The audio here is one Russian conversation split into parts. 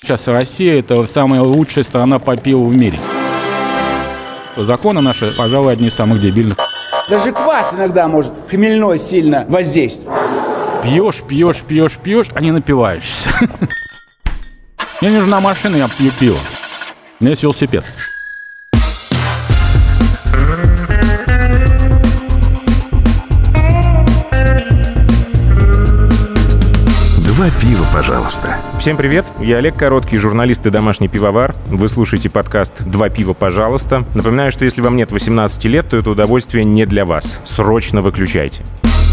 Сейчас Россия – это самая лучшая страна по пиву в мире. Законы наши, пожалуй, одни из самых дебильных. Даже квас иногда может хмельной сильно воздействовать. Пьешь, пьешь, пьешь, пьешь, а не напиваешься. Мне нужна машина, я пью пиво. У меня есть велосипед. Два пива, пожалуйста. Всем привет, я Олег Короткий, журналист и домашний пивовар. Вы слушаете подкаст «Два пива, пожалуйста». Напоминаю, что если вам нет 18 лет, то это удовольствие не для вас. Срочно выключайте.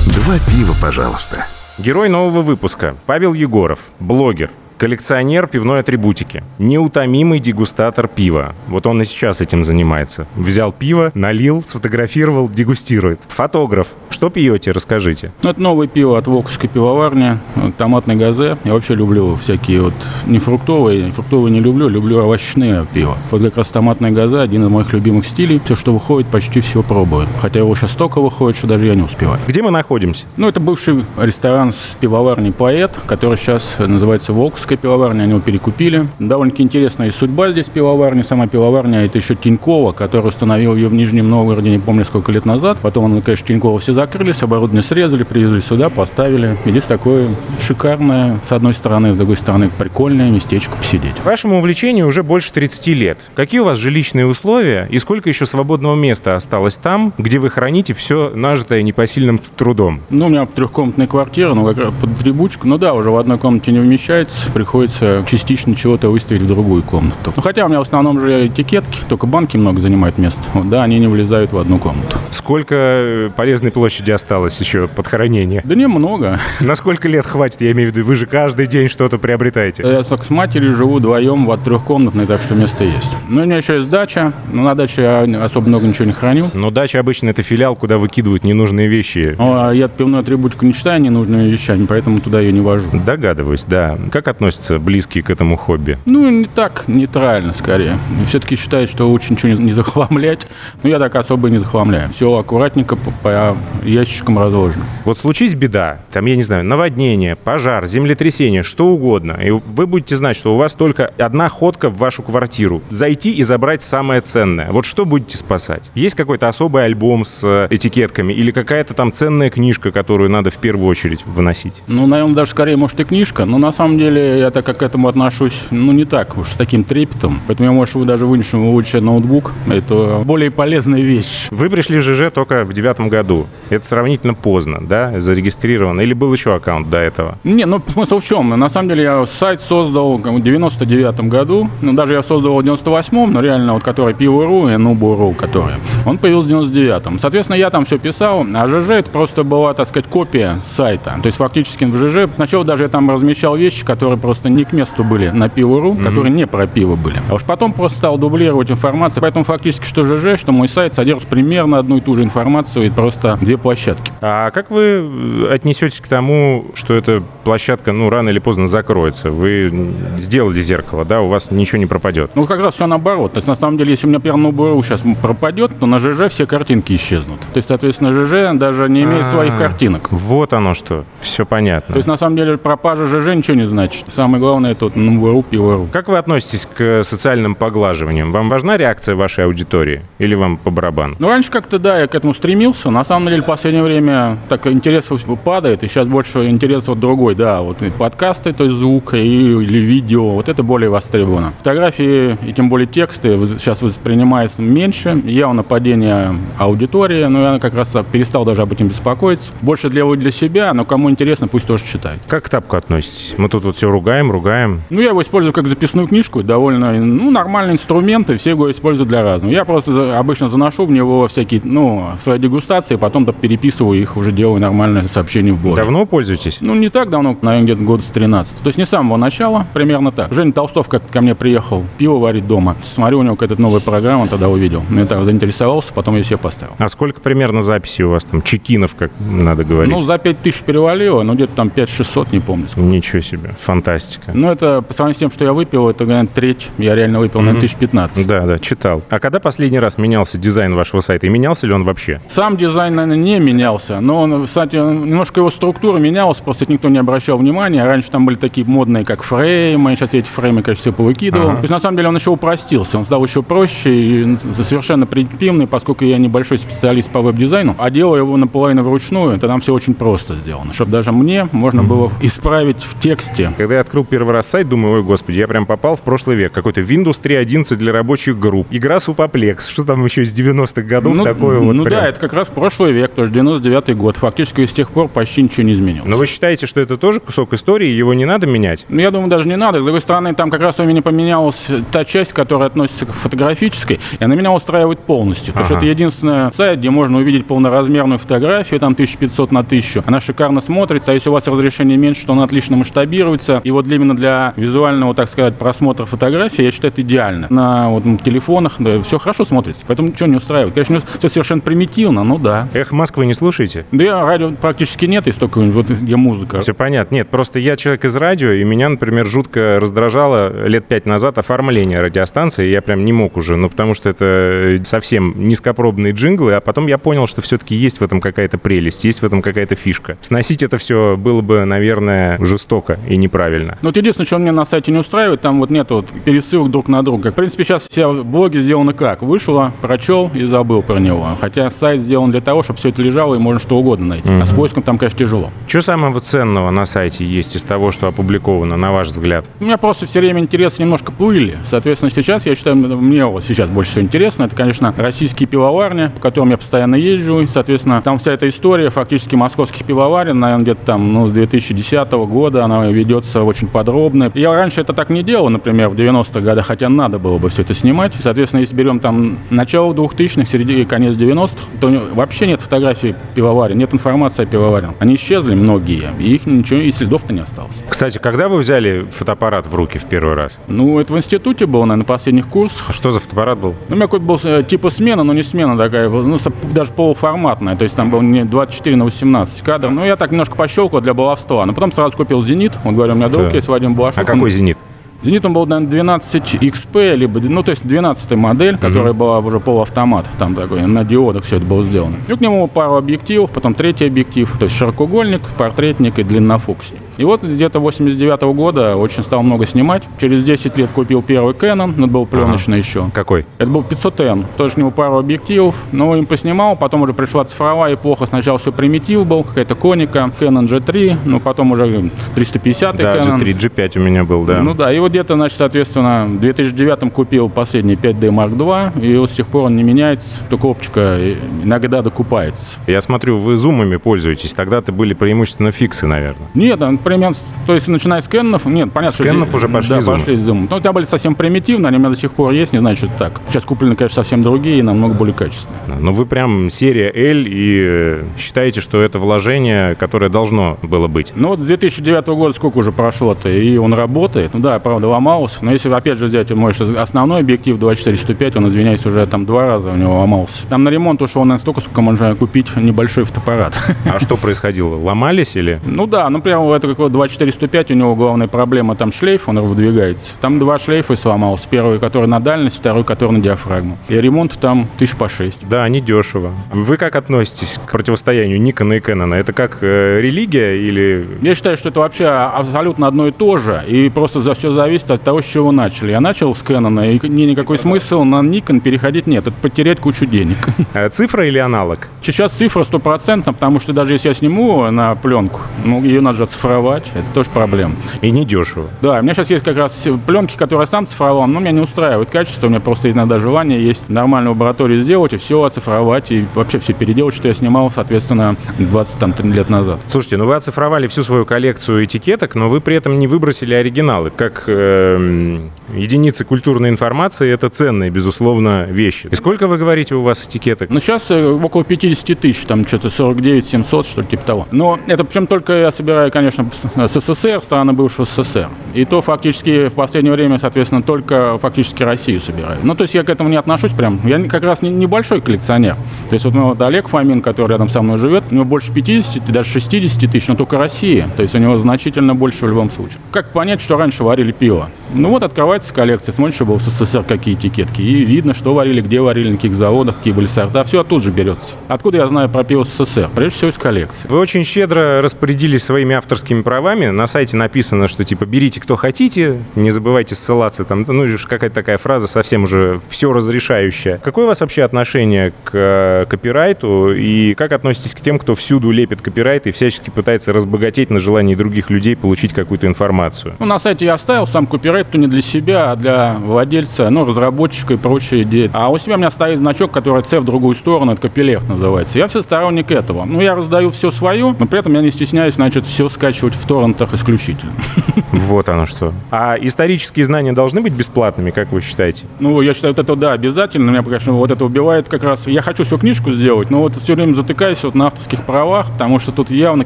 Два пива, пожалуйста. Герой нового выпуска – Павел Егоров, блогер, Коллекционер пивной атрибутики. Неутомимый дегустатор пива. Вот он и сейчас этим занимается. Взял пиво, налил, сфотографировал, дегустирует. Фотограф. Что пьете, расскажите. Ну, это новое пиво от Волковской пивоварни, томатный газе. Я вообще люблю всякие вот не фруктовые, фруктовые не люблю, люблю овощные пиво. Вот как раз томатное газе один из моих любимых стилей. Все, что выходит, почти все пробую. Хотя его сейчас столько выходит, что даже я не успеваю. Где мы находимся? Ну, это бывший ресторан с пивоварней «Поэт», который сейчас называется «Волковская Московская пивоварня, они его перекупили. Довольно-таки интересная судьба здесь пивоварни. Сама пивоварня это еще Тинькова, который установил ее в Нижнем Новгороде, не помню сколько лет назад. Потом, он, конечно, Тинькова все закрылись, оборудование срезали, привезли сюда, поставили. И здесь такое шикарное, с одной стороны, с другой стороны, прикольное местечко посидеть. Вашему увлечению уже больше 30 лет. Какие у вас жилищные условия и сколько еще свободного места осталось там, где вы храните все нажитое непосильным трудом? Ну, у меня трехкомнатная квартира, ну, как раз под трибучку. Ну да, уже в одной комнате не вмещается приходится частично чего-то выставить в другую комнату. Ну, хотя у меня в основном же этикетки, только банки много занимают место. Вот, да, они не влезают в одну комнату. Сколько э, полезной площади осталось еще под хранение? Да немного. На сколько лет хватит, я имею в виду? Вы же каждый день что-то приобретаете. Я только с матерью живу вдвоем в трехкомнатной, так что место есть. Ну, у меня еще есть дача, но на даче я особо много ничего не храню. Но дача обычно это филиал, куда выкидывают ненужные вещи. Ну, а я пивную атрибутику не считаю ненужными вещами, поэтому туда ее не вожу. Догадываюсь, да. Как относитесь относятся близкие к этому хобби? Ну, не так, нейтрально скорее. Все-таки считают, что лучше ничего не захламлять. Но я так особо не захламляю. Все аккуратненько по, по ящичкам разложено. Вот случись беда, там, я не знаю, наводнение, пожар, землетрясение, что угодно, и вы будете знать, что у вас только одна ходка в вашу квартиру. Зайти и забрать самое ценное. Вот что будете спасать? Есть какой-то особый альбом с э, этикетками или какая-то там ценная книжка, которую надо в первую очередь выносить? Ну, наверное, даже скорее, может, и книжка. Но на самом деле я так как к этому отношусь, ну, не так уж, с таким трепетом. Поэтому я, может, даже вынесу лучше ноутбук. Это более полезная вещь. Вы пришли в ЖЖ только в девятом году. Это сравнительно поздно, да, зарегистрировано? Или был еще аккаунт до этого? Не, ну, смысл в чем? На самом деле я сайт создал в 99 году. Ну, даже я создал его в 98-м, но реально вот который Пиво.ру и Нубу.ру, который. Он появился в 99-м. Соответственно, я там все писал, а ЖЖ это просто была, так сказать, копия сайта. То есть фактически в ЖЖ сначала даже я там размещал вещи, которые просто не к месту были на Пиво.ру, mm-hmm. которые не про пиво были. А уж потом просто стал дублировать информацию. Поэтому фактически что ЖЖ, что мой сайт содержит примерно одну и ту же информацию и просто две площадки. А как вы э, отнесетесь к тому, что эта площадка, ну, рано или поздно закроется? Вы сделали зеркало, да, у вас ничего не пропадет? Ну, как раз все наоборот. То есть, на самом деле, если у меня прямо БРУ сейчас пропадет, то на ЖЖ все картинки исчезнут. То есть, соответственно, ЖЖ даже не имеет А-а-а. своих картинок. Вот оно что. Все понятно. То есть, на самом деле, пропажа ЖЖ ничего не значит. Самое главное, это вот НВРУ, ПИВРУ. Как вы относитесь к социальным поглаживаниям? Вам важна реакция вашей аудитории? Или вам по барабану? Ну, раньше как-то, да, я к этому стремился. На самом деле, в последнее время так интерес падает, и сейчас больше интерес вот другой, да, вот и подкасты, то есть звук, и, или видео, вот это более востребовано. Фотографии, и тем более тексты сейчас воспринимаются меньше, явно падение аудитории, но я как раз перестал даже об этом беспокоиться. Больше для, для себя, но кому интересно, пусть тоже читает. Как к тапку относитесь? Мы тут вот все ругаем, ругаем. Ну, я его использую как записную книжку, довольно, ну, нормальный инструмент, и все его используют для разного. Я просто обычно заношу в него всякие, ну, свои дегустации, потом переписываю их, уже делаю нормальное сообщение в блоге. Давно пользуетесь? Ну, не так давно, наверное, где-то год с 13. То есть не с самого начала, примерно так. Женя Толстов как ко мне приехал, пиво варить дома. Смотрю, у него какая-то новая программа, тогда увидел. Мне так заинтересовался, потом я себе поставил. А сколько примерно записей у вас там, чекинов, как надо говорить? Ну, за 5 тысяч перевалило, но где-то там 5-600, не помню. Сколько. Ничего себе, фантастика Фантастика. Ну, это по сравнению с тем, что я выпил, это, наверное, треть. Я реально выпил на 1015. Да, да, читал. А когда последний раз менялся дизайн вашего сайта? И менялся ли он вообще? Сам дизайн, наверное, не менялся, но, он, кстати, немножко его структура менялась, просто никто не обращал внимания. Раньше там были такие модные, как фреймы, сейчас я эти фреймы, конечно, все повыкидывал. Ага. То есть, на самом деле, он еще упростился, он стал еще проще и совершенно примитивный, поскольку я небольшой специалист по веб-дизайну, а делаю его наполовину вручную, то там все очень просто сделано, чтобы даже мне можно было исправить в тексте. Когда я открыл первый раз сайт, думаю, ой, господи, я прям попал в прошлый век. Какой-то Windows 3.11 для рабочих групп. Игра Супоплекс. Что там еще из 90-х годов такое вот ну прям? да, это как раз прошлый век, тоже 99-й год. Фактически с тех пор почти ничего не изменилось. Но вы считаете, что это тоже кусок истории, его не надо менять? Ну, я думаю, даже не надо. С другой стороны, там как раз у меня поменялась та часть, которая относится к фотографической, и она меня устраивает полностью. Потому что это единственный сайт, где можно увидеть полноразмерную фотографию, там 1500 на 1000. Она шикарно смотрится, а если у вас разрешение меньше, то она отлично масштабируется. И вот именно для визуального, так сказать, просмотра фотографии, я считаю, это идеально. На вот, м, телефонах да, все хорошо смотрится, поэтому ничего не устраивает. Конечно, все совершенно примитивно, ну да. Эх, Москвы не слушаете? Да я радио практически нет, есть только вот где музыка. Все понятно. Нет, просто я человек из радио, и меня, например, жутко раздражало лет пять назад оформление радиостанции. Я прям не мог уже, ну, потому что это совсем низкопробные джинглы, а потом я понял, что все-таки есть в этом какая-то прелесть, есть в этом какая-то фишка. Сносить это все было бы, наверное, жестоко и неправильно. Ну, вот единственное, что меня на сайте не устраивает, там вот нет вот пересылок друг на друга. В принципе, сейчас все блоги сделаны как? Вышло, прочел и забыл про него. Хотя сайт сделан для того, чтобы все это лежало и можно что угодно найти. А с поиском там, конечно, тяжело. Что самого ценного на сайте есть из того, что опубликовано, на ваш взгляд? У меня просто все время интерес немножко пыли. Соответственно, сейчас, я считаю, мне вот сейчас больше всего интересно, это, конечно, российские пивоварни, по которым я постоянно езжу. И, соответственно, там вся эта история фактически московских пивоварен, наверное, где-то там, ну, с 2010 года она ведется очень подробно. Я раньше это так не делал, например, в 90-х годах, хотя надо было бы все это снимать. Соответственно, если берем там начало 2000-х, середина и конец 90-х, то вообще нет фотографий пивоварен, нет информации о пивоварен. Они исчезли многие, и их ничего, и следов-то не осталось. Кстати, когда вы взяли фотоаппарат в руки в первый раз? Ну, это в институте было, наверное, на последних курсах. А что за фотоаппарат был? Ну, у меня какой-то был э, типа смена, но не смена такая, ну, даже полуформатная. То есть там был не 24 на 18 кадров. Ну, я так немножко пощелкал для баловства. Но потом сразу купил «Зенит». Он говорю, у меня друг Так. есть, Вадим Балашов. А какой «Зенит»? «Зенит» он был, наверное, 12 XP, либо, ну, то есть 12 модель, которая была уже полуавтомат. Там такой, на диодах все это было сделано. И к нему пару объективов, потом третий объектив, то есть широкоугольник, портретник и длиннофокусник. И вот где-то 89 года очень стал много снимать. Через 10 лет купил первый Canon, но был пленочный еще. Какой? Это был 500N, тоже к нему пару объективов, но им поснимал, потом уже пришла цифровая эпоха, сначала все примитив был, какая-то коника, Canon G3, ну потом уже 350 Да, Canon. G3, G5 у меня был, да. Ну да, и вот где-то, значит, соответственно, в 2009 купил последний 5D Mark II, и вот с тех пор он не меняется, только оптика иногда докупается. Я смотрю, вы зумами пользуетесь. Тогда-то были преимущественно фиксы, наверное. Нет, например, с- то есть начиная с Кэнонов, нет, понятно, С Кэнонов что... уже пошли да, зумы. пошли зумы. Но у тебя были совсем примитивные, они у меня до сих пор есть, не знаю, что это так. Сейчас куплены, конечно, совсем другие, намного более качественные. Но вы прям серия L и э, считаете, что это вложение, которое должно было быть. Ну вот с 2009 года сколько уже прошло-то, и он работает. Ну да, правда, ломался. Но если опять же взять, может, основной объектив 24-105, он, извиняюсь, уже там два раза у него ломался. Там на ремонт ушел на столько, сколько можно купить небольшой фотоаппарат. А что происходило? Ломались или? Ну да, ну прямо это какой 24-105, у него главная проблема, там шлейф, он выдвигается. Там два шлейфа сломался. Первый, который на дальность, второй, который на диафрагму. И ремонт там тысяч по шесть. Да, недешево. Вы как относитесь к противостоянию Никона и Кэнона? Это как э, религия или... Я считаю, что это вообще абсолютно одно и то же, и просто за все зависит от того, с чего начали. Я начал с Canon, и не никакой смысл на Nikon переходить нет, это потерять кучу денег. э, Цифра или аналог? Сейчас цифра стопроцентна, потому что даже если я сниму на пленку, ну, ее надо же оцифровать, это тоже проблема. И недешево. Да, у меня сейчас есть как раз пленки, которые я сам цифровал, но меня не устраивает качество, у меня просто иногда желание есть нормальную лабораторию сделать и все оцифровать, и вообще все переделать, что я снимал, соответственно, 23 лет назад. Слушайте, ну вы оцифровали всю свою коллекцию этикеток, но вы при этом не выбросили оригиналы. Как э, единицы культурной информации — это ценные, безусловно, вещи. И сколько, вы говорите, у вас этикеток? Ну, сейчас э, около 50 тысяч, там что-то 49 700, что-то типа того. Но это причем только я собираю, конечно, с СССР, страны бывшего СССР. И то фактически в последнее время, соответственно, только фактически Россию собираю. Ну, то есть я к этому не отношусь прям. Я как раз не, небольшой коллекционер. То есть вот, ну, вот Олег Фомин, который рядом со мной живет, у него больше 50, даже 60 тысяч, но только Россия. То есть у него значительно больше в любом случае. Как понять, что раньше варили пиво? Ну вот открывается коллекция, смотришь, что было в СССР, какие этикетки, и видно, что варили, где варили, на каких заводах, какие были сорта. Все оттуда же берется. Откуда я знаю про пиво СССР? Прежде всего из коллекции. Вы очень щедро распорядились своими авторскими правами. На сайте написано, что типа берите кто хотите, не забывайте ссылаться там. Ну, какая-то такая фраза совсем уже все разрешающая. Какое у вас вообще отношение к э, копирайту и как относитесь к тем, кто всюду лепит копирайт и всячески пытается разбогатеть на желании других людей получить какую-то информацию? Ну, на сайте я оставил сам копирайт, то не для себя, а для владельца, ну, разработчика и прочие идеи. А у себя у меня стоит значок, который C в другую сторону, это копилефт называется. Я все сторонник этого. Ну, я раздаю все свое, но при этом я не стесняюсь, значит, все скачивать в торрентах исключительно. Вот оно что. А исторические знания должны быть бесплатными, как вы считаете? Ну, я считаю, вот это да, обязательно. Меня, конечно, вот это убивает как раз. Я хочу всю книжку сделать, но вот все время затыкаюсь вот на авторских правах, потому что тут явно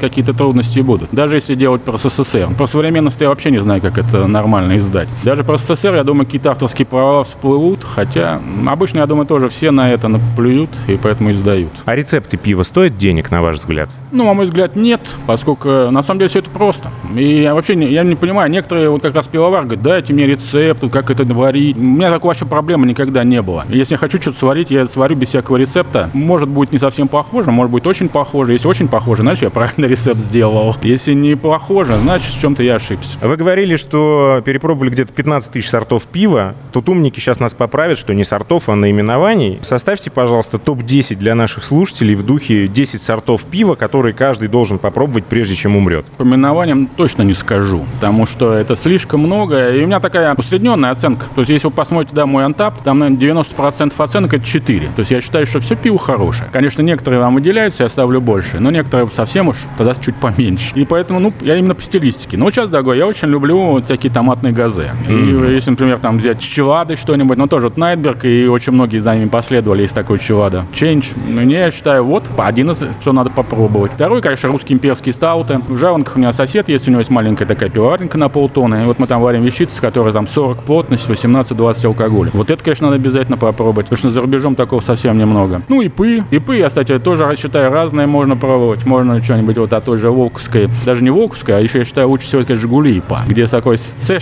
какие-то трудности будут. Даже если делать про СССР. Про современность я вообще не знаю, как это нормально издать. Даже про СССР, я думаю, какие-то авторские права всплывут, хотя обычно, я думаю, тоже все на это наплюют и поэтому издают. А рецепты пива стоят денег, на ваш взгляд? Ну, на мой взгляд, нет, поскольку на самом деле все это просто. И я вообще не, я не понимаю, некоторые вот как раз пивовар говорят, дайте мне рецепт, как это варить. У меня такой вообще проблемы никогда не было. Если я хочу что-то сварить, я сварю без всякого рецепта. Может быть не совсем похоже, может быть очень похоже. Если очень похоже, значит я правильно рецепт сделал. Если не похоже, значит в чем-то я ошибся. Вы говорили, что перепробовали где-то 15 тысяч сортов пива. Тут умники сейчас нас поправят, что не сортов, а наименований. Составьте, пожалуйста, топ-10 для наших слушателей в духе 10 сортов пива, которые каждый должен попробовать, прежде чем умрет. По именованиям точно не скажу, потому что это слишком много. И у меня такая усредненная оценка. То есть, если вы посмотрите, да, мой антап, там, наверное, 90% оценок это 4. То есть, я считаю, что все пиво хорошее. Конечно, некоторые вам выделяются, я ставлю больше, но некоторые совсем уж тогда чуть поменьше. И поэтому, ну, я именно по стилистике. Но сейчас, дорогой, я очень люблю вот такие томатные газы. Mm-hmm. И если, например, там взять Челады что-нибудь, ну, тоже вот Найтберг, и очень многие за ними последовали, есть такой. Change. Мне, я считаю, вот один из, что надо попробовать. Второй, конечно, русский имперский стауты. В Жаворонках у меня сосед есть, у него есть маленькая такая пивоваренка на полтонны. И вот мы там варим вещицы, которые там 40 плотность, 18-20 алкоголя. Вот это, конечно, надо обязательно попробовать, потому что за рубежом такого совсем немного. Ну, ипы. Ипы, я, кстати, тоже считаю, разные можно пробовать. Можно что-нибудь вот от той же Волковской. Даже не Волковской, а еще, я считаю, лучше всего это Жигули ипа, где такой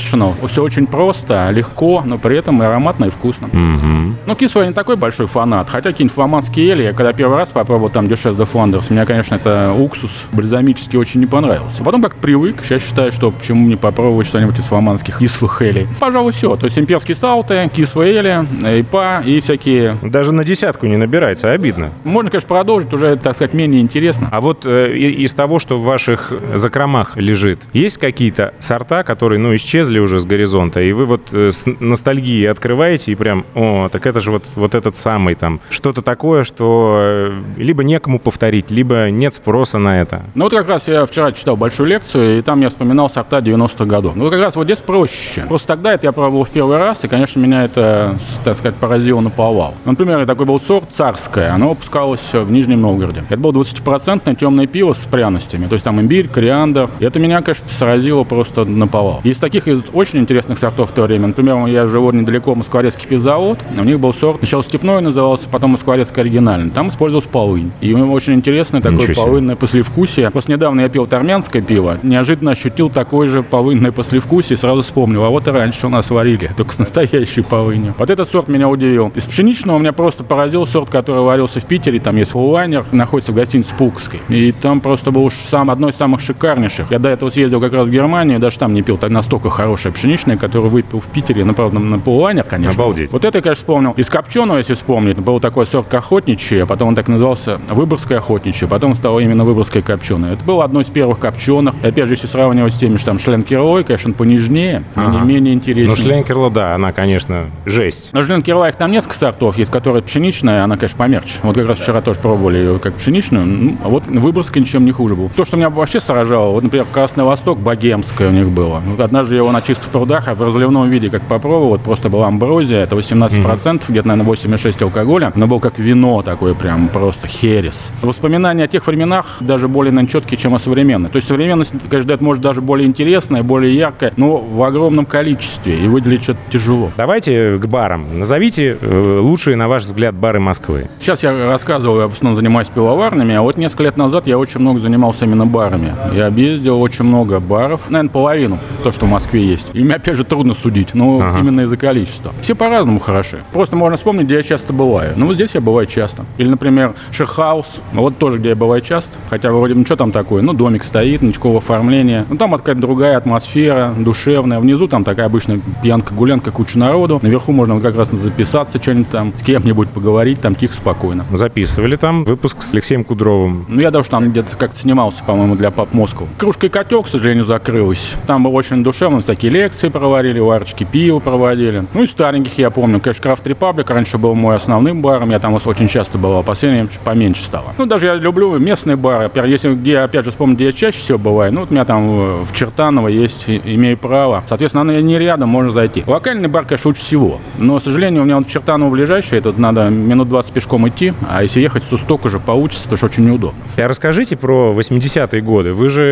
сессионал. Все очень просто, легко, но при этом и ароматно, и вкусно. Mm-hmm. Ну, кисло я не такой большой фанат. Хотя какие-нибудь фламандские эли, я когда первый раз попробовал там Дюшес де Фландерс, мне, конечно, это уксус бальзамический очень не понравился. Потом как-то привык. Сейчас считаю, что почему не попробовать что-нибудь из фламандских кислых элей. Пожалуй, все. То есть имперские стауты, кислые эли, ипа и всякие... Даже на десятку не набирается, обидно. Можно, конечно, продолжить, уже, так сказать, менее интересно. А вот э, из того, что в ваших закромах лежит, есть какие-то сорта, которые, ну, исчезли уже с горизонта, и вы вот э, с ностальгией открываете и прям, о, так это же вот, вот этот самый там, что-то такое, что э, либо некому повторить, либо нет спроса на это. Ну вот как раз я вчера читал большую лекцию, и там я вспоминал сорта 90-х годов. Ну как раз вот здесь проще. Просто тогда это я пробовал в первый раз, и, конечно, меня это, так сказать, поразило на повал. Например, такой был сорт царское, оно выпускалось в Нижнем Новгороде. Это было 20% темное пиво с пряностями, то есть там имбирь, кориандр. И это меня, конечно, сразило просто на повал. Из таких из очень интересных сортов в то время, например, я живу недалеко Москворецкий пивзавод, у них был сорт, сначала степной назывался, потом Москворецкий оригинальный. Там использовался полынь. И очень интересное такое полынное послевкусие. Просто недавно я пил армянское пиво, неожиданно ощутил такое же полынное послевкусие и сразу вспомнил, а вот и раньше у нас варили, только с настоящей полынью. Вот этот сорт меня удивил. Из пшеничного у меня просто поразил сорт, который варился в Питере, там есть фуллайнер, находится в гостинице Пулковской. И там просто был сам, одно из самых шикарнейших. Я до этого съездил как раз в Германию, даже там не пил так настолько хорошее пшеничное, которое выпил в Питере, ну, правда, на фуллайнер, конечно. Обалдеть. Вот это я, конечно, вспомнил. Из копченого, если вспомнить, был такой сорт охотничий, а потом он так назывался Выборгское охотничье, потом стало именно Выборгское копченое. Это было одно из первых копченых. И опять же, если сравнивать с теми, что там Шленкерлой, конечно, он понежнее, ага. менее, менее интереснее. Ну, Шленкерло, да, она, конечно, жесть. Но Шленкерло, их там несколько сортов. Есть, которая пшеничная, она, конечно, помягче. Вот как раз вчера тоже пробовали ее как пшеничную. Ну, а вот Выборгская ничем не хуже был. То, что меня вообще сражало, вот, например, Красный Восток, Богемское у них было. Вот однажды я его на чистых прудах, а в разливном виде, как попробовал, вот просто была амброзия, это 18%, mm-hmm. где-то, наверное, 8,6 алкоголя, но был как вино такое прям просто херес. Воспоминания о тех временах даже более, наверное, четкие, чем о современной. То есть современность, конечно, это может даже более интересная, более яркая, но в огромном количестве, и выделить что-то тяжело. Давайте к барам. Назовите э, лучшие, на ваш взгляд, бары Москвы. Сейчас я рассказывал, я в основном занимаюсь пивоварными, а вот несколько лет назад я очень много занимался именно барами. Я объездил очень много баров, наверное, половину, то, что в Москве есть. И мне, опять же, трудно судить, но ага. именно из-за количества. Все по-разному хороши. Просто можно вспомнить, где я часто бываю. Ну, вот здесь я бываю часто. Или, например, Шерхаус, вот тоже, где я бываю часто. Хотя вроде, ну, что там такое? Ну, домик стоит, никакого оформления. Ну, там какая-то другая атмосфера, душевная. Внизу там такая обычная пьянка-гулянка, куча народу. Наверху можно как раз записаться, что-нибудь там, с кем-нибудь поговорить, там тихо, спокойно. Записывали там выпуск с Алексеем Кудровым? Ну, я даже там где-то как-то снимался, по-моему, для Пап Москвы. Кружка и котел, к сожалению, закрылась. Там было очень душевно, всякие лекции проводили, варочки пива проводили. Ну, и стареньких я помню. Конечно, Крафт Репаблик раньше был мой основным баром, я там очень часто был, а последнее поменьше стало. Ну, даже я люблю местные бары. Если где, опять же, вспомнить, где я чаще всего бываю, ну, вот у меня там э, в Чертаново есть, имею право. Соответственно, оно не рядом, можно зайти. Локальный бар, конечно, лучше всего. Но, к сожалению, у меня вот Чертаново ближайший, тут надо минут 20 пешком идти, а если ехать, то столько же получится, то что очень неудобно. А расскажите про 80-е годы. Вы же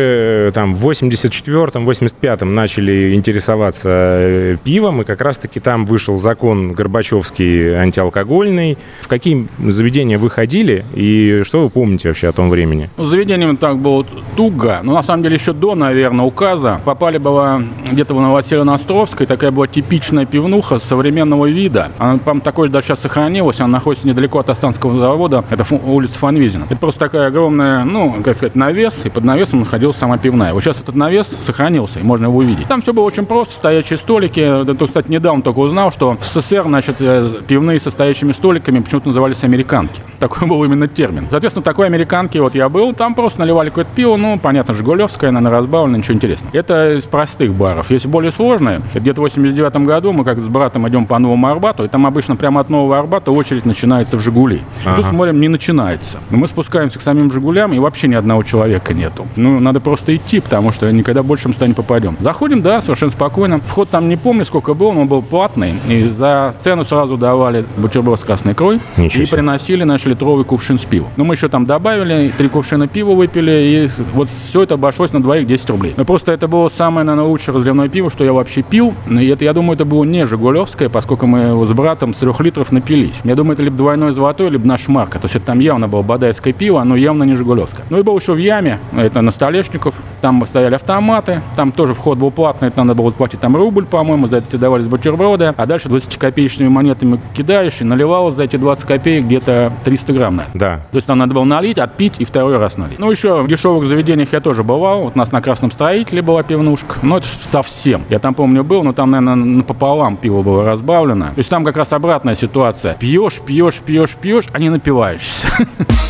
э, там в 84-м, 85-м начали интересоваться э, пивом, и как раз-таки там вышел закон Горбачевский антиалкогольный. В какие заведения вы ходили, и что вы помните вообще о том времени? Ну, заведением так было туго, но на самом деле еще до, наверное, указа попали было где-то в Новоселено-Островской, такая была типичная пивнуха современного вида. Она, по такой даже сейчас сохранилась, она находится недалеко от Останского завода, это улица Фанвизина. Это просто такая огромная, ну, как сказать, навес, и под навесом находилась сама пивная. Вот сейчас этот навес сохранился, и можно его увидеть. Там все было очень просто, стоячие столики. Тут, кстати, недавно только узнал, что в СССР, значит, э, пивные со стоячими столиками почему-то назывались американки. Такой был именно термин. Соответственно, такой американки вот я был, там просто наливали какое-то пиво, ну, понятно, Жигулевское, наверное, разбавлено, ничего интересного. Это из простых баров. Есть более сложные. Где-то в 89 году мы как с братом идем по Новому Арбату, и там обычно прямо от Нового Арбата очередь начинается в Жигули. Ага. Тут смотрим, не начинается. Мы спускаемся к самим Жигулям, и вообще ни одного человека нету. Ну, надо просто идти, потому что никогда больше мы сюда не попадем. Заходим, да, совершенно спокойно. Вход там не помню, сколько был, но он был платный. И за цену сразу давали бутерброд с красной икрой. Ничего и приносили наш литровый кувшин с пивом. Но мы еще там добавили, три кувшина пива выпили, и вот все это обошлось на двоих 10 рублей. Но просто это было самое, наверное, лучшее разливное пиво, что я вообще пил. И это, я думаю, это было не Жигулевское, поскольку мы с братом с трех литров напились. Я думаю, это либо двойной золотой, либо наш марка. То есть это там явно было бадаевское пиво, оно явно не Жигулевское. Ну и был еще в яме, это на Столешников, там стояли автоматы, там тоже вход был платный, это надо было платить там рубль, по-моему, за это тебе давались бутерброды, а дальше 20-копеечными монетами кидаешь и наливалось за эти 20 копеек где-то 300 грамм. Наверное. Да. То есть там надо было налить, отпить и второй раз налить. Ну еще в дешевых заведениях я тоже бывал, вот у нас на Красном Строителе была пивнушка, но это совсем. Я там помню был, но там, наверное, напополам пиво было разбавлено. То есть там как раз обратная ситуация. Пьешь, пьешь, пьешь, пьешь, а не напиваешься.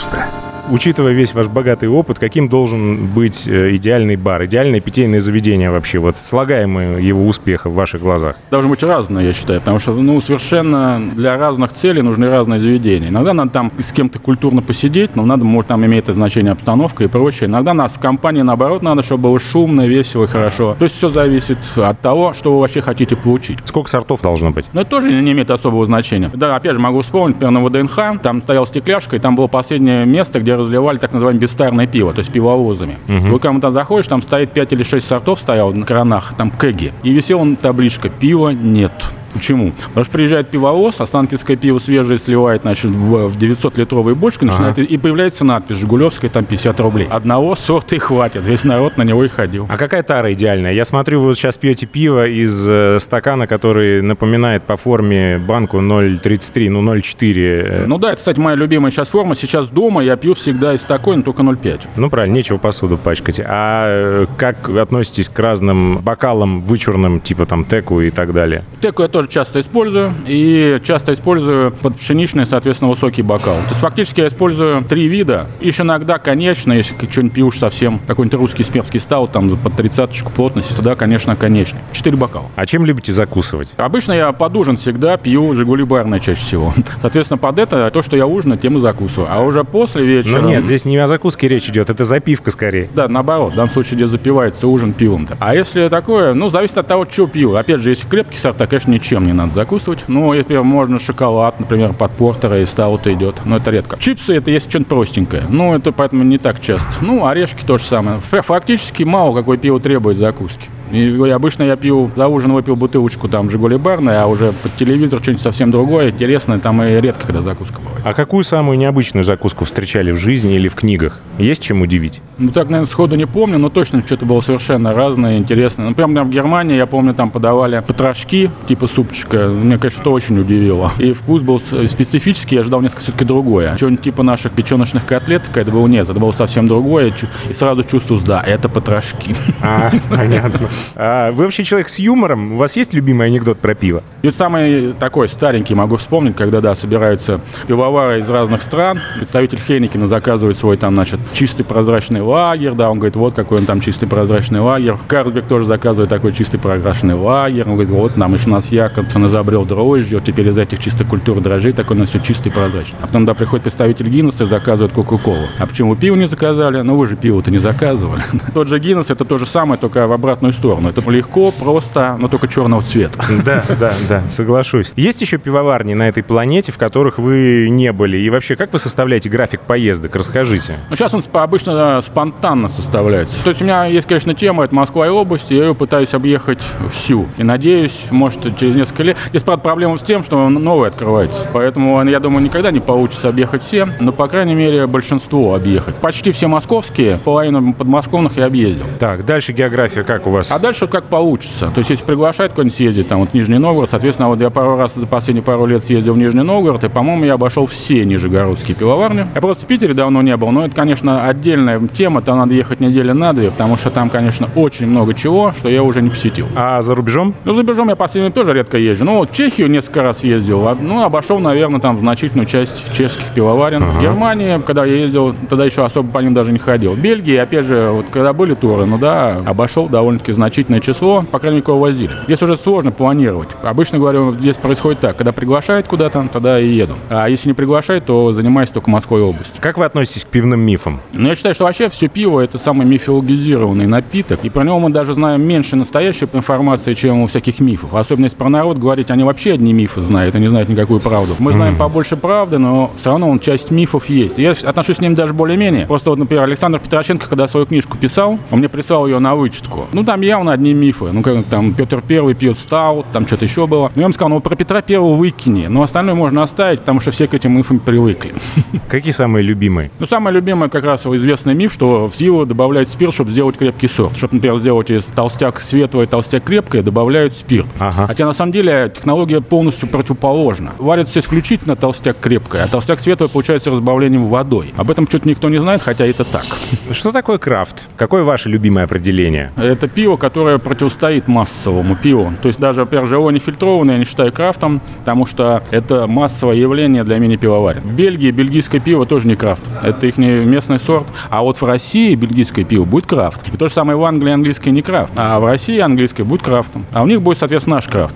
пожалуйста учитывая весь ваш богатый опыт, каким должен быть э, идеальный бар, идеальное питейное заведение вообще, вот слагаемое его успеха в ваших глазах? Должен быть разное, я считаю, потому что, ну, совершенно для разных целей нужны разные заведения. Иногда надо там с кем-то культурно посидеть, но надо, может, там имеет значение обстановка и прочее. Иногда нас в компании, наоборот, надо, чтобы было шумно, весело и хорошо. То есть все зависит от того, что вы вообще хотите получить. Сколько сортов должно быть? Ну, это тоже не имеет особого значения. Да, опять же, могу вспомнить, например, на ВДНХ, там стоял стекляшка, и там было последнее место, где разливали так называемое бестарное пиво, то есть пивовозами. Угу. Вы когда заходишь, там стоит 5 или 6 сортов стоял на кранах, там кеги, и висела табличка «Пива нет». Почему? Потому что приезжает пивовоз, останкинское пиво свежее сливает значит, в 900-литровые бочки, начинает, ага. и появляется надпись «Жигулевская, там 50 рублей». Одного сорта и хватит, весь народ на него и ходил. А какая тара идеальная? Я смотрю, вы сейчас пьете пиво из э, стакана, который напоминает по форме банку 0,33, ну 0,4. Ну да, это, кстати, моя любимая сейчас форма. Сейчас дома я пью всегда из такой, но только 0,5. Ну правильно, нечего посуду пачкать. А э, как относитесь к разным бокалам вычурным, типа там теку и так далее? Теку я тоже тоже часто использую. И часто использую под пшеничный, соответственно, высокий бокал. То есть фактически я использую три вида. Еще иногда, конечно, если что-нибудь пьешь совсем, какой-нибудь русский сперский стал, там под тридцаточку плотности, тогда, конечно, конечный. Четыре бокала. А чем любите закусывать? Обычно я под ужин всегда пью «Жигули барное» чаще всего. Соответственно, под это, то, что я ужинаю, тем и закусываю. А уже после вечера... Ну нет, здесь не о закуске речь идет, это запивка скорее. Да, наоборот, в данном случае, где запивается ужин пивом-то. А если такое, ну, зависит от того, что пью. Опять же, если крепкий сорта, конечно, ничем не надо закусывать. Ну, если можно шоколад, например, под портера и стаута идет. Но это редко. Чипсы это есть что-нибудь простенькое. Ну, это поэтому не так часто. Ну, орешки то же самое. Фактически мало какое пиво требует закуски. И говорю, обычно я пью, за ужин выпил бутылочку там Жигули барной, а уже под телевизор что-нибудь совсем другое, интересное, там и редко когда закуска бывает. А какую самую необычную закуску встречали в жизни или в книгах? Есть чем удивить? Ну, так, наверное, сходу не помню, но точно что-то было совершенно разное, интересное. Ну, прям, в Германии, я помню, там подавали потрошки, типа супчика. Мне, конечно, это очень удивило. И вкус был специфический, я ожидал несколько все-таки другое. Что-нибудь типа наших печеночных котлет, это было нет, это было совсем другое. И сразу чувствую, да, это потрошки. А, понятно. А вы вообще человек с юмором? У вас есть любимый анекдот про пиво? И самый такой старенький могу вспомнить, когда, да, собираются пивовары из разных стран. Представитель Хейникина заказывает свой там, значит, чистый прозрачный лагерь, да, он говорит, вот какой он там чистый прозрачный лагерь. Карлсберг тоже заказывает такой чистый прозрачный лагерь. Он говорит, вот нам еще нас Якобсон изобрел дрожжи, теперь из этих чистых культур дрожжей такой у нас все чистый прозрачный. А потом, да, приходит представитель Гиннесса и заказывает Кока-Колу. А почему пиво не заказали? Ну вы же пиво-то не заказывали. Тот же Гиннес это то же самое, только в обратную сторону. Это легко, просто, но только черного цвета. Да, да, да, соглашусь. Есть еще пивоварни на этой планете, в которых вы не были? И вообще, как вы составляете график поездок? Расскажите. Ну, сейчас он обычно спонтанно составляется. То есть у меня есть, конечно, тема, это Москва и область, и я ее пытаюсь объехать всю. И надеюсь, может, через несколько лет. Здесь, правда, проблема с тем, что новое открывается. Поэтому, я думаю, никогда не получится объехать все, но, по крайней мере, большинство объехать. Почти все московские, половину подмосковных я объездил. Так, дальше география как у вас? Дальше как получится. То есть, если приглашает куда-нибудь съездить, там, вот Нижний Новгород, соответственно, вот я пару раз за последние пару лет съездил в Нижний Новгород, и, по-моему, я обошел все нижегородские пивоварни. Я просто в Питере давно не был, но это, конечно, отдельная тема, там надо ехать недели на две, потому что там, конечно, очень много чего, что я уже не посетил. А за рубежом? Ну, за рубежом я последний тоже редко езжу. Ну, вот Чехию несколько раз ездил, а, ну, обошел, наверное, там значительную часть чешских пивоварен. Ага. В Германии, когда я ездил, тогда еще особо по ним даже не ходил. В Бельгии, опять же, вот когда были туры, ну да, обошел довольно-таки значительное число, по крайней мере, кого возили. Здесь уже сложно планировать. Обычно, говорю, здесь происходит так. Когда приглашают куда-то, тогда и еду. А если не приглашают, то занимаюсь только Москвой областью. Как вы относитесь к пивным мифам? Ну, я считаю, что вообще все пиво – это самый мифологизированный напиток. И про него мы даже знаем меньше настоящей информации, чем у всяких мифов. Особенно если про народ говорить, они вообще одни мифы знают, они знают никакую правду. Мы знаем mm. побольше правды, но все равно он часть мифов есть. Я отношусь с ним даже более-менее. Просто вот, например, Александр Петроченко, когда свою книжку писал, он мне прислал ее на вычетку. Ну, там явно одни мифы. Ну, как там Петр Первый пьет стаут, там что-то еще было. Ну, я ему сказал, ну, про Петра Первого выкини, но остальное можно оставить, потому что все к этим мифам привыкли. Какие самые любимые? Ну, самое любимое как раз известный миф, что в пиво добавляют спирт, чтобы сделать крепкий сорт. Чтобы, например, сделать из толстяк светлое, толстяк крепкое, добавляют спирт. Ага. Хотя, на самом деле, технология полностью противоположна. Варится исключительно толстяк крепкое, а толстяк светлое получается разбавлением водой. Об этом что-то никто не знает, хотя это так. Что такое крафт? Какое ваше любимое определение? Это пиво, которое противостоит массовому пиву. То есть даже, живое нефильтрованное я не считаю крафтом, потому что это массовое явление для мини-пивоварен. В Бельгии бельгийское пиво тоже не крафт. Это их местный сорт. А вот в России бельгийское пиво будет крафт. И то же самое в Англии английское не крафт. А в России английское будет крафтом. А у них будет, соответственно, наш крафт.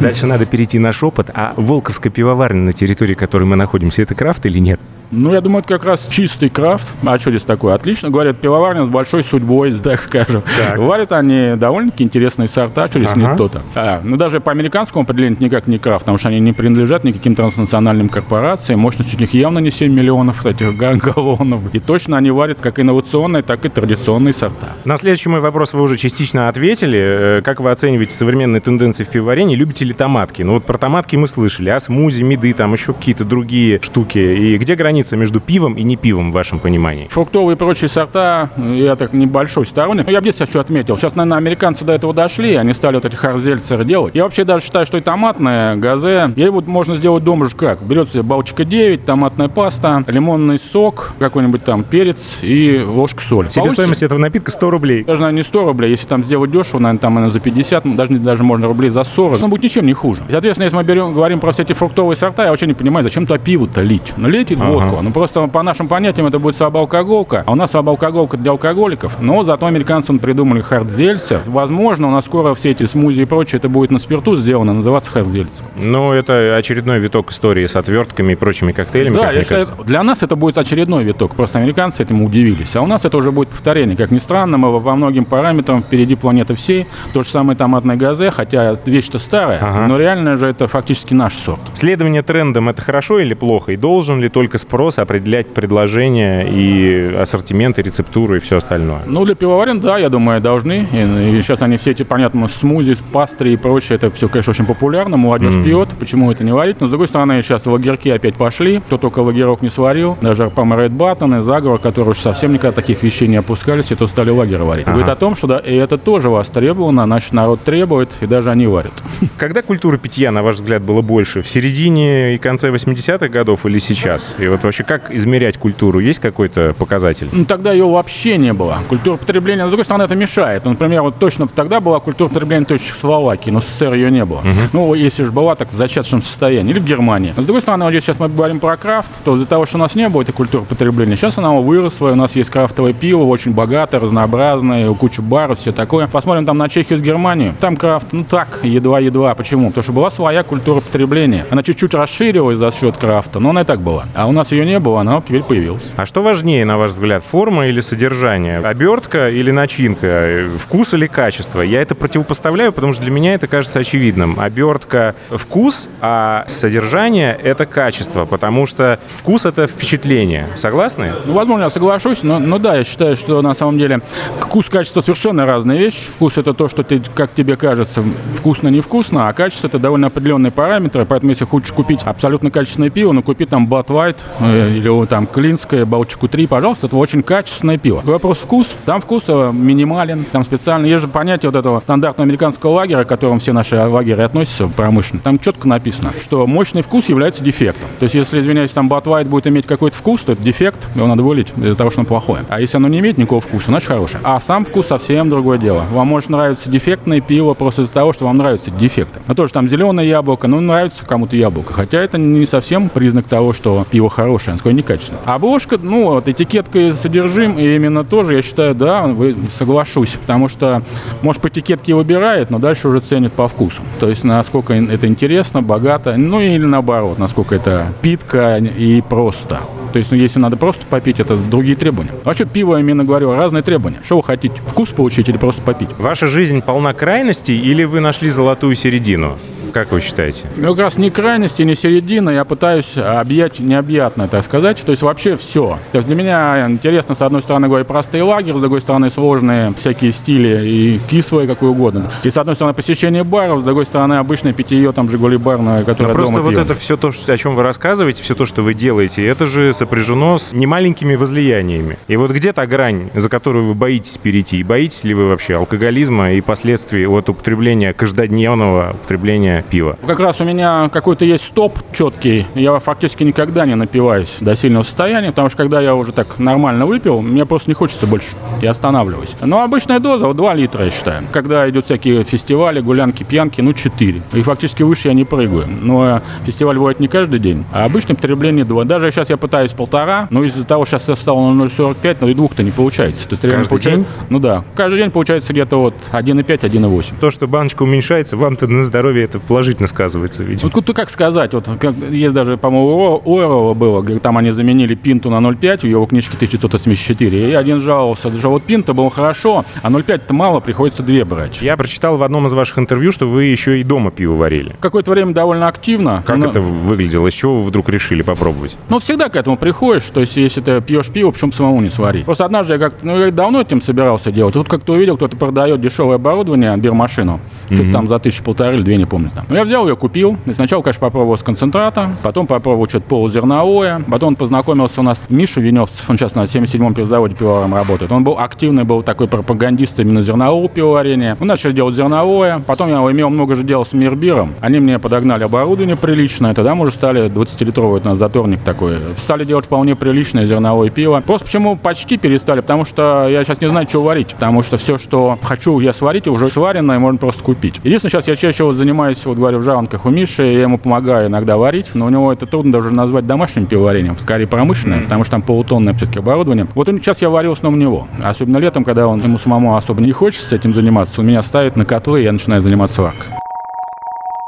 Дальше надо перейти на шепот. А Волковская пивоварня, на территории которой мы находимся, это крафт или нет? Ну, я думаю, это как раз чистый крафт. А что здесь такое? Отлично. Говорят, пивоварня с большой судьбой, так скажем. Так. Варят они довольно-таки интересные сорта. Что здесь ага. не то-то? А, ну, даже по американскому определению это никак не крафт, потому что они не принадлежат никаким транснациональным корпорациям. Мощность у них явно не 7 миллионов этих галлонов. И точно они варят как инновационные, так и традиционные сорта. На следующий мой вопрос вы уже частично ответили. Э, как вы оцениваете современные тенденции в пивоварении? Любите ли томатки? Ну, вот про томатки мы слышали. А смузи, меды, там еще какие-то другие штуки. И где границы разница между пивом и не пивом в вашем понимании? Фруктовые и прочие сорта, я так небольшой сторонник. Я в детстве еще отметил. Сейчас, наверное, американцы до этого дошли, они стали вот эти hard seltzer ы делать. Я вообще даже считаю, что и томатное гозе, я его можно сделать дома же как. Берется Балтика 9, томатная паста, лимонный сок, какой-нибудь там перец и ложка соли. Себестоимость этого напитка 100 рублей. Даже, наверное, не 100 рублей. Если там сделать дешево, наверное, там наверное, за 50, ну, даже, даже можно рублей за 40. Он будет ничем не хуже. Соответственно, если мы берем, говорим про все эти фруктовые сорта, я вообще не понимаю, зачем туда пиво-то лить? Ну, лейте Ага. водку. Ну, просто по нашим понятиям это будет слабоалкоголка, а у нас слабоалкоголка для алкоголиков. Но зато американцы придумали hard seltzer. Возможно, у нас скоро все эти смузи и прочее, это будет на спирту сделано, называться hard seltzer. Ну, это очередной виток истории с отвертками и прочими коктейлями, Да, как я считаю, для нас это будет очередной виток. Просто американцы этому удивились. А у нас это уже будет повторение. Как ни странно, мы по многим параметрам впереди планеты всей. То же самое томатное газе, хотя вещь-то старая, Ага. но реально же это фактически наш сорт. Следование трендам – это хорошо или плохо? И должен ли только спрос определять предложения и ассортимент, и рецептуру, и все остальное? Ну, для пивоварен, да, я думаю, должны. И, и сейчас они все эти, понятно, смузи, пастри и прочее, это все, конечно, очень популярно. Молодежь пьет, почему это не варить? Но, с другой стороны, сейчас лагерки опять пошли. Кто только лагерок не сварил. Даже Помарейт Баттон и Заговор, которые уж совсем никогда таких вещей не опускались, и то стали лагерь варить. Говорит о том, что да, и это тоже востребовано, значит, народ требует, и даже они варят. Когда культура питья, на ваш взгляд, было больше? В середине и конце 80-х годов или сейчас? И вот вообще как измерять культуру? Есть какой-то показатель? Ну, тогда ее вообще не было. Культура потребления, с другой стороны, это мешает. Ну, Например, вот точно тогда была культура потребления той Чехословакии, но в СССР ее не было. Ну, если же была, так в зачаточном состоянии. Или в Германии. Но, с другой стороны, вот здесь сейчас мы говорим про крафт, то из-за того, что у нас не было этой культуры потребления, сейчас она выросла, у нас есть крафтовое пиво, очень богатое, разнообразное, куча баров, все такое. Посмотрим там на Чехию с Германией. Там крафт, ну так, едва-едва. Почему? Потому что была своя культура потребления. Она чуть-чуть расширилась за счет крафта, но она и так была. А у нас ее не было, она теперь появилась. А что важнее, на ваш взгляд, форма или содержание? Обертка или начинка? Вкус или качество? Я это противопоставляю, потому что для меня это кажется очевидным. Обертка – вкус, а содержание – это качество, потому что вкус – это впечатление. Согласны? Ну, возможно, я соглашусь, но, но да, я считаю, что на самом деле вкус, качество совершенно разные вещи. Вкус это то, что ты, как тебе кажется, вкусно-невкусно, а качество это довольно определенные параметры. Поэтому, если хочешь купить абсолютно качественное пиво, ну купи там Bud э, или вот там Клинское, Балтику 3, пожалуйста, это очень качественное пиво. Вопрос вкус. Там вкус э, минимален, там специально. Есть же понятие вот этого стандартного американского лагеря, к которому все наши лагеры относятся промышленно. Там четко написано, что мощный вкус является дефектом. То есть, если, извиняюсь, там White будет иметь какой-то вкус, то это дефект, его надо вылить из-за того, что он плохое. А если оно не имеет никакого вкуса, значит хорошее. А сам вкус совсем другое дело. Вам может нравиться дефектное пиво просто из-за того, что вам нравятся дефекты. Ну тоже там зеленое яблоко, ну нравится кому-то яблоко. Хотя это не совсем признак того, что пиво хорошее, оно скорее некачественное. А обложка, ну вот этикетка и содержим, и именно тоже, я считаю, да, соглашусь. Потому что, может, по этикетке выбирает, но дальше уже ценит по вкусу. То есть, насколько это интересно, богато, ну или наоборот, насколько это питка и просто. То есть, ну, если надо просто попить, это другие требования. Вообще, пиво, именно говорю, разные требования. Что вы хотите? Вкус получить или просто попить? Ваша жизнь полна крайностей или вы нашли золотую середину? Как вы считаете? Ну, как раз ни крайности, ни середина. Я пытаюсь объять необъятное, так сказать. То есть вообще все. То есть для меня интересно, с одной стороны, говорю, простые лагерь, с другой стороны, сложные всякие стили и кислые, какой угодно. И с одной стороны, посещение баров, с другой стороны, обычное питье, там, Жигули барное, которое Но просто дома вот пью. это все то, о чем вы рассказываете, все то, что вы делаете, это же сопряжено с немаленькими возлияниями. И вот где та грань, за которую вы боитесь перейти? И боитесь ли вы вообще алкоголизма и последствий от употребления каждодневного употребления пива? Как раз у меня какой-то есть стоп четкий. Я фактически никогда не напиваюсь до сильного состояния, потому что когда я уже так нормально выпил, мне просто не хочется больше. Я останавливаюсь. Но обычная доза, вот 2 литра, я считаю. Когда идут всякие фестивали, гулянки, пьянки, ну 4. И фактически выше я не прыгаю. Но фестиваль бывает не каждый день, а обычное потребление 2. Даже сейчас я пытаюсь полтора, но из-за того, что сейчас я стал на 0,45, но и двух-то не получается. То есть Каждый получается- день? Ну да. Каждый день получается где-то вот 1,5, 1,8. То, что баночка уменьшается, вам-то на здоровье это положительно сказывается, видимо. Вот тут как сказать, вот как, есть даже, по-моему, у Орова было, где там они заменили Пинту на 0,5 в его книжке 1984, и один жаловался, что вот Пинта было хорошо, а 0,5-то мало, приходится две брать. Я прочитал в одном из ваших интервью, что вы еще и дома пиво варили. Какое-то время довольно активно. Как но- это выглядело? С чего вы вдруг решили попробовать? Ну, всегда к этому приходишь, то есть, если ты пьешь пиво, почему самому не сварить? Просто однажды я как ну, я давно этим собирался делать. Тут как-то увидел, кто-то продает дешевое оборудование, бирмашину, что-то там за тысячу полторы или две, не помню. Концентрата. Но я взял ее, купил. И сначала, конечно, попробовал с концентрата, потом попробовал что-то полузерновое. Потом познакомился у нас Миша Веневцев, он сейчас на 77-м пивзаводе пивоваром работает. Он был активный, был такой пропагандист именно зернового пивоварения. Мы начали делать зерновое. Потом я имел много же дел с Мирбиром. Они мне подогнали оборудование приличное. Тогда мы уже стали 20-литровый у нас заторник такой. Стали делать вполне приличное зерновое пиво. Просто почему почти перестали? Потому что я сейчас не знаю, что варить. Потому что все, что хочу я сварить, уже сварено и можно просто купить. Единственное, сейчас я чаще вот занимаюсь, вот говорю, в жаворонках у Миши. Я ему помогаю иногда варить. Но у него это трудно даже назвать домашним пивоварением. Скорее промышленное, mm-hmm. потому что там полутонное все-таки оборудование. Вот сейчас я варю в основном него. Особенно летом, когда он ему самому особо не хочется этим заниматься, он меня ставит на котлы, и я начинаю заниматься варкой.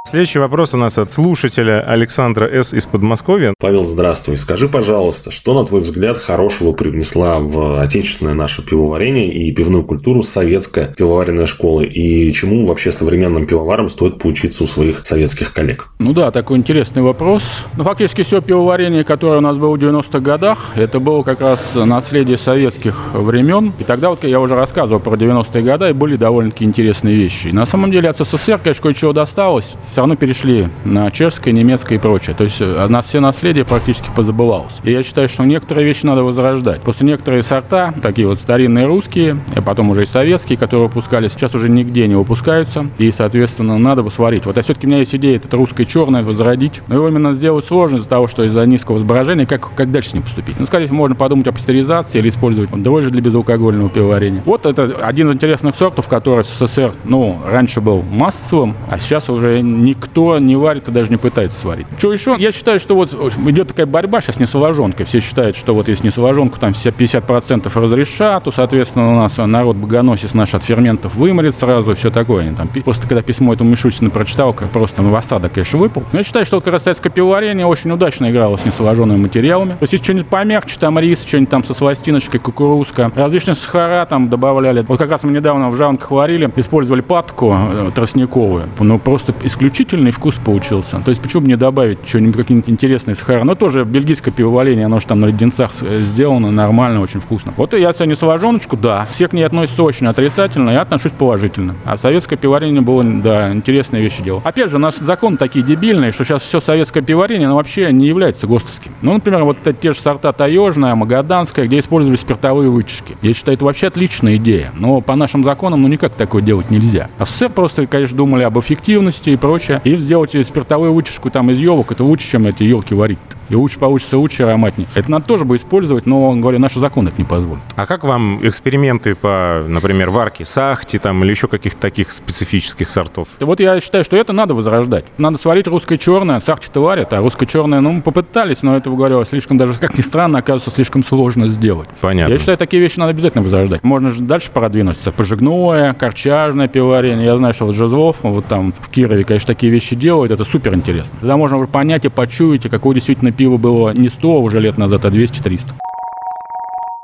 Следующий вопрос у нас от слушателя Александра С. из Подмосковья. Павел, здравствуй. Скажи, пожалуйста, что, на твой взгляд, хорошего привнесла в отечественное наше пивоварение и пивную культуру советская пивоваренная школа? И чему вообще современным пивоварам стоит поучиться у своих советских коллег? Ну да, такой интересный вопрос. Ну, фактически все пивоварение, которое у нас было в 90-х годах, это было как раз наследие советских времен. И тогда вот я уже рассказывал про 90-е годы, и были довольно-таки интересные вещи. И на самом деле от СССР, конечно, кое-чего досталось все равно перешли на чешское, немецкое и прочее. То есть э, на все наследие практически позабывалось. И я считаю, что некоторые вещи надо возрождать. Просто некоторые сорта, такие вот старинные русские, и потом уже и советские, которые выпускались, сейчас уже нигде не выпускаются. И, соответственно, надо бы сварить. Вот а все-таки у меня есть идея это русское черное возродить. Но его именно сделать сложно из-за того, что из-за низкого сборожения, как, как дальше с ним поступить. Ну, скорее всего, можно подумать о пастеризации или использовать дрожжи для безалкогольного пивоварения. Вот это один из интересных сортов, который в СССР, ну, раньше был массовым, а сейчас уже никто не варит и даже не пытается сварить. Что еще? Я считаю, что вот идет такая борьба сейчас не с ложонкой. Все считают, что вот если не с ложонку, там все 50% разрешат, то, соответственно, у нас народ богоносец наш от ферментов выморит сразу и все такое. Там, просто когда письмо этому Мишустину прочитал, как просто в осадок, конечно, выпал. Но я считаю, что вот как раз советское пивоварение очень удачно играло с несоложенными материалами. То есть, если что-нибудь помягче, там рис, что-нибудь там со сластиночкой, кукурузка, различные сахара там добавляли. Вот как раз мы недавно в Жаунках варили, использовали патку э, тростниковую. Ну, просто исключительный вкус получился. То есть почему бы не добавить что-нибудь, какие-нибудь интересные сахара. Но тоже бельгийское пивоварение, оно же там на леденцах э, сделано, нормально, очень вкусно. Вот и я сегодня соложоночку, да. Все к ней относятся очень отрицательно, я отношусь положительно. А советское пивоварение было, да, интересные вещи делал. Опять же, у нас законы такие дебильные, что сейчас все советское пивоварение, оно вообще не является ГОСТовским. Ну, например, вот те же сорта таежная, магаданская, где использовали спиртовые вытяжки. Я считаю, это вообще отличная идея. Но по нашим законам, ну, никак такое делать нельзя. А СССР просто, конечно, думали об эффективности и прочее. И сделать спиртовую вытяжку там из елок, это лучше, чем эти елки варить. И лучше получится лучше, ароматнее. Это надо тоже бы использовать, но, говорю, наши законы это не позволят. А как вам эксперименты по, например, варке сахти там или еще каких-то таких специфических сортов? Вот я считаю, что это надо возрождать. Надо сварить русское черное, сахти-то варят, а русское черное, ну, мы попытались, но это, говорю, слишком даже, как ни странно, оказывается, слишком сложно сделать. Понятно. Я считаю, такие вещи надо обязательно возрождать. Можно же дальше продвинуться. Пожигное, корчажное пивоварение. Я знаю, что вот Жезлов, вот там в Кирове, конечно, такие вещи делают, это супер интересно. Тогда можно уже понять и почуять, какое действительно пиво было не 100 уже лет назад, а 200-300.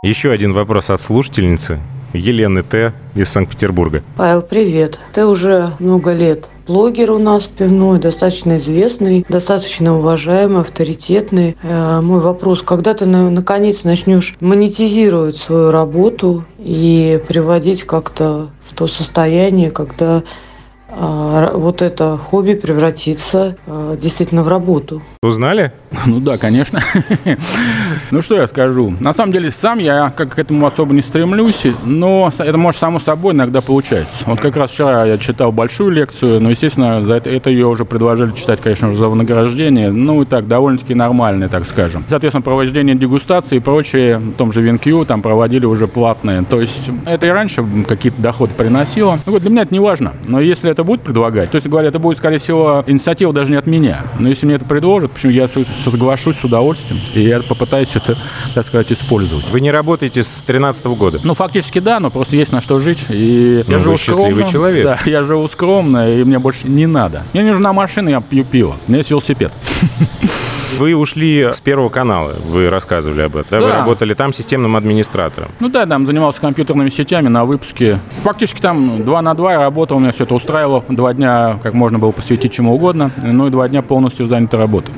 Еще один вопрос от слушательницы. Елены Т. из Санкт-Петербурга. Павел, привет. Ты уже много лет блогер у нас пивной, достаточно известный, достаточно уважаемый, авторитетный. Э, мой вопрос, когда ты наконец начнешь монетизировать свою работу и приводить как-то в то состояние, когда а, вот это хобби превратится а, действительно в работу. Узнали? Ну да, конечно. ну что я скажу? На самом деле сам я как к этому особо не стремлюсь, но это может само собой иногда получается. Вот как раз вчера я читал большую лекцию, но, естественно, за это, это ее уже предложили читать, конечно, за вознаграждение. Ну и так, довольно-таки нормальное, так скажем. Соответственно, провождение дегустации и прочее, в том же WinQ там проводили уже платные. То есть это и раньше какие-то доходы приносило. Ну, для меня это не важно. Но если это будет предлагать, то есть, говоря, это будет, скорее всего, инициатива даже не от меня. Но если мне это предложат, почему я соглашусь с удовольствием, и я попытаюсь это, так сказать, использовать. Вы не работаете с 13 года? Ну, фактически да, но просто есть на что жить. И ну, я живу скромно. человек. Да, я живу скромно, и мне больше не надо. Мне не нужна машина, я пью пиво. У меня есть велосипед. Вы ушли с Первого канала, вы рассказывали об этом. Да? Вы работали там системным администратором. Ну да, там занимался компьютерными сетями на выпуске. Фактически там два на два я работал, у меня все это устраивало. Два дня как можно было посвятить чему угодно, ну и два дня полностью заняты работой.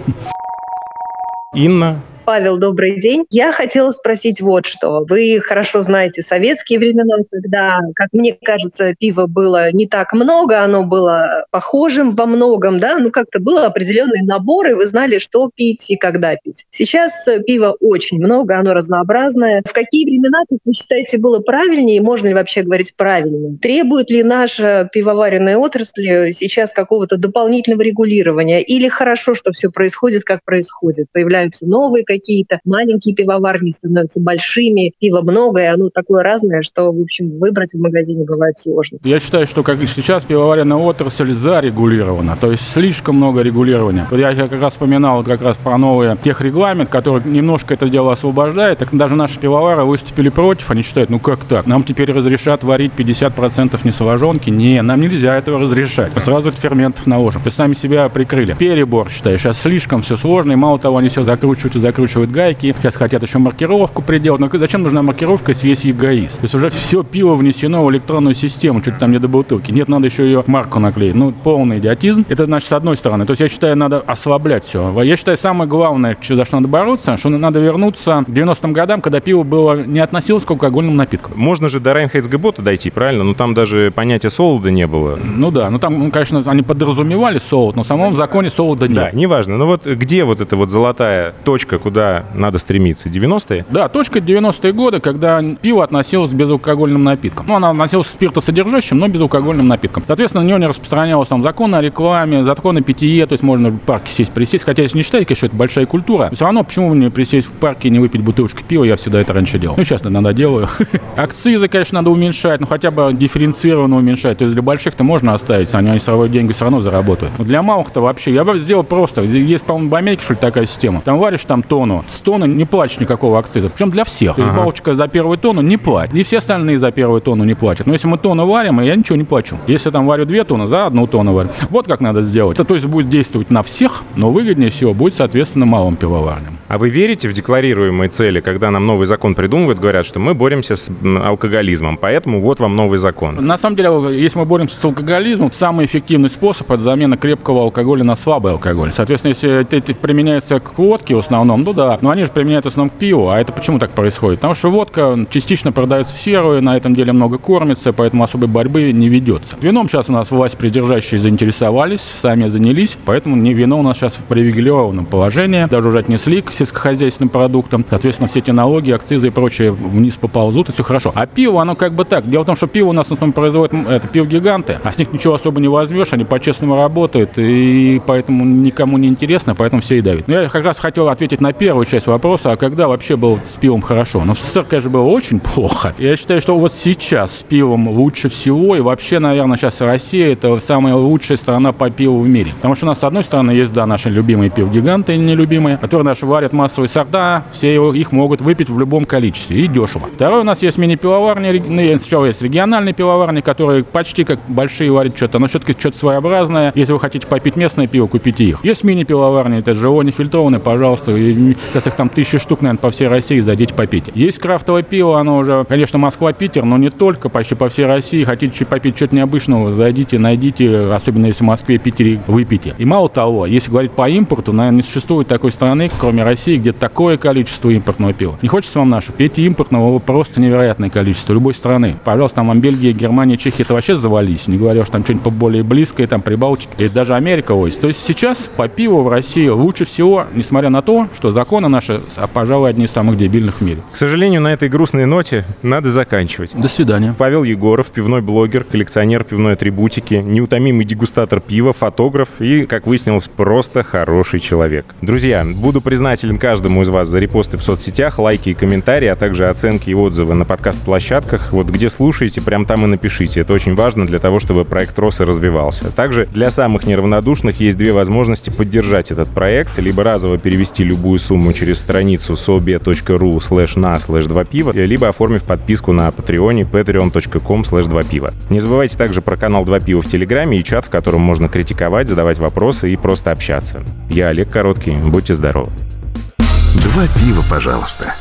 Инна Павел, добрый день. Я хотела спросить вот что. Вы хорошо знаете советские времена, когда, как мне кажется, пива было не так много, оно было похожим во многом, да, ну как-то был определенный набор, и вы знали, что пить и когда пить. Сейчас пива очень много, оно разнообразное. В какие времена, как вы считаете, было правильнее, можно ли вообще говорить правильно? Требует ли наша пивоваренная отрасль сейчас какого-то дополнительного регулирования? Или хорошо, что все происходит, как происходит? Появляются новые какие-то маленькие пивоварни, становятся большими, пива много, и оно такое разное, что, в общем, выбрать в магазине бывает сложно. Я считаю, что как сейчас пивоваренная отрасль зарегулирована, то есть слишком много регулирования. Вот я как раз вспоминал как раз про новый техрегламент, который немножко это дело освобождает. Так даже наши пивовары выступили против, они считают, ну как так? Нам теперь разрешат варить 50% несоложонки? Не, нам нельзя этого разрешать. Мы сразу от ферментов наложим. То есть сами себя прикрыли. Перебор, считаю. Сейчас слишком все сложно, и мало того, они все закручивают и закручивают гайки. Сейчас хотят еще маркировку приделать. Но зачем нужна маркировка, если есть эгоист? То есть уже все пиво внесено в электронную систему, что-то там не до бутылки. Нет, надо еще ее марку наклеить. Ну, полный идиотизм. Это, значит, с одной стороны. То есть я считаю, надо ослаблять все. Я считаю, самое главное, за что надо бороться, что надо вернуться к 90-м годам, когда пиво было не относилось к алкогольным напиткам. Можно же до Райнхейцгебота дойти, правильно? Ну, там даже понятия солода не было. Ну да, ну там, ну, конечно, они подразумевали солод, но в самом законе солода нет. Да, неважно. Ну вот где вот эта вот золотая точка, куда надо стремиться? 90-е? Да, точка 90-е годы, когда пиво относилось к безалкогольным напиткам. Ну, она относилась к спиртосодержащим, но безалкогольным напиткам. Соответственно, на нее не распространялось там закон о рекламе, закон о питье, то есть можно в парке сесть, присесть. Хотя, если не считаете, что это большая культура, все равно почему мне присесть в парке и не выпить бутылочку пива, я всегда это раньше делал. Ну, сейчас иногда делаю. Акцизы, конечно, надо уменьшать, но хотя бы дифференцированно уменьшать. То есть для больших-то можно оставить, они, они свои деньги все равно заработают. Но для малых-то вообще, я бы сделал просто. Есть, по-моему, в Америке, что ли, такая система. Там варишь там тонну, с тонны не платишь никакого акциза. Причем для всех. То есть бабочка за первую тонну не платит. И все остальные за первую тонну не платят. Но если мы тонну варим, я ничего не плачу. Если там варю две тонны, за одну тонну варю. Вот как надо сделать. Это, то есть будет действовать на всех, но выгоднее всего будет, соответственно, малым пивоварням. А вы верите в декларируемые цели, когда нам новый закон придумывают, говорят, что мы боремся с алкоголизмом, поэтому вот вам новый закон? На самом деле, если мы боремся с алкоголизмом, самый эффективный способ – это замена крепкого алкоголя на слабый алкоголь. Соответственно, если это применяется к водке в основном, ну да, но они же применяют в основном к пиву. А это почему так происходит? Потому что водка частично продается в серую, на этом деле много кормится, поэтому особой борьбы не ведется. Вином сейчас у нас власть придержащие заинтересовались, сами занялись, поэтому не вино у нас сейчас в привилегированном положении. Даже уже отнесли к сельскохозяйственным продуктам. Соответственно, все эти налоги, акцизы и прочее вниз поползут, и все хорошо. А пиво, оно как бы так. Дело в том, что пиво у нас в основном производят это пиво-гиганты, а с них ничего особо не возьмешь, они по-честному работают, и поэтому никому не интересно, поэтому все и давят. Но я как раз хотел ответить на первую часть вопроса, а когда вообще было с пивом хорошо? Ну, в СССР, конечно, было очень плохо. Я считаю, что вот сейчас с пивом лучше всего, и вообще, наверное, сейчас Россия – это самая лучшая страна по пиву в мире. Потому что у нас, с одной стороны, есть, да, наши любимые пиво-гиганты, нелюбимые, которые наши варят массовые сорта, все их могут выпить в любом количестве и дешево. Второе, у нас есть мини-пивоварни, ну, сначала есть региональные пивоварни, которые почти как большие варят что-то, но все-таки что-то своеобразное. Если вы хотите попить местное пиво, купите их. Есть мини-пивоварни, это ЖО нефильтрованные, пожалуйста, и, сейчас их там тысячи штук, наверное, по всей России, зайдите попить. Есть крафтовое пиво, оно уже, конечно, Москва-Питер, но не только, почти по всей России. Хотите попить что-то необычного, зайдите, найдите, особенно если в Москве, Питере, выпейте. И мало того, если говорить по импорту, наверное, не существует такой страны, кроме России, где такое количество импортного пива. Не хочется вам наше? Пейте импортного просто невероятное количество любой страны. Пожалуйста, там Бельгия, Германия, Чехия, это вообще завались. Не говоря, что там что-нибудь поболее близкое, там Прибалтика, и даже Америка ось. То есть сейчас по пиву в России лучше всего, несмотря на то, что законы наши, а, пожалуй, одни из самых дебильных в мире. К сожалению, на этой грустной ноте надо заканчивать. До свидания. Павел Егоров, пивной блогер, коллекционер пивной атрибутики, неутомимый дегустатор пива, фотограф и, как выяснилось, просто хороший человек. Друзья, буду признателен каждому из вас за репосты в соцсетях, лайки и комментарии, а также оценки и отзывы на подкаст-площадках. Вот где слушаете, прям там и напишите. Это очень важно для того, чтобы проект рос и развивался. Также для самых неравнодушных есть две возможности поддержать этот проект. Либо разово перевести любую сумму через страницу sobe.ru slash на slash 2 пива, либо оформив подписку на патреоне patreon.com slash 2 пива. Не забывайте также про канал 2 пива в Телеграме и чат, в котором можно критиковать, задавать вопросы и просто общаться. Я Олег Короткий. Будьте здоровы. Два пива, пожалуйста.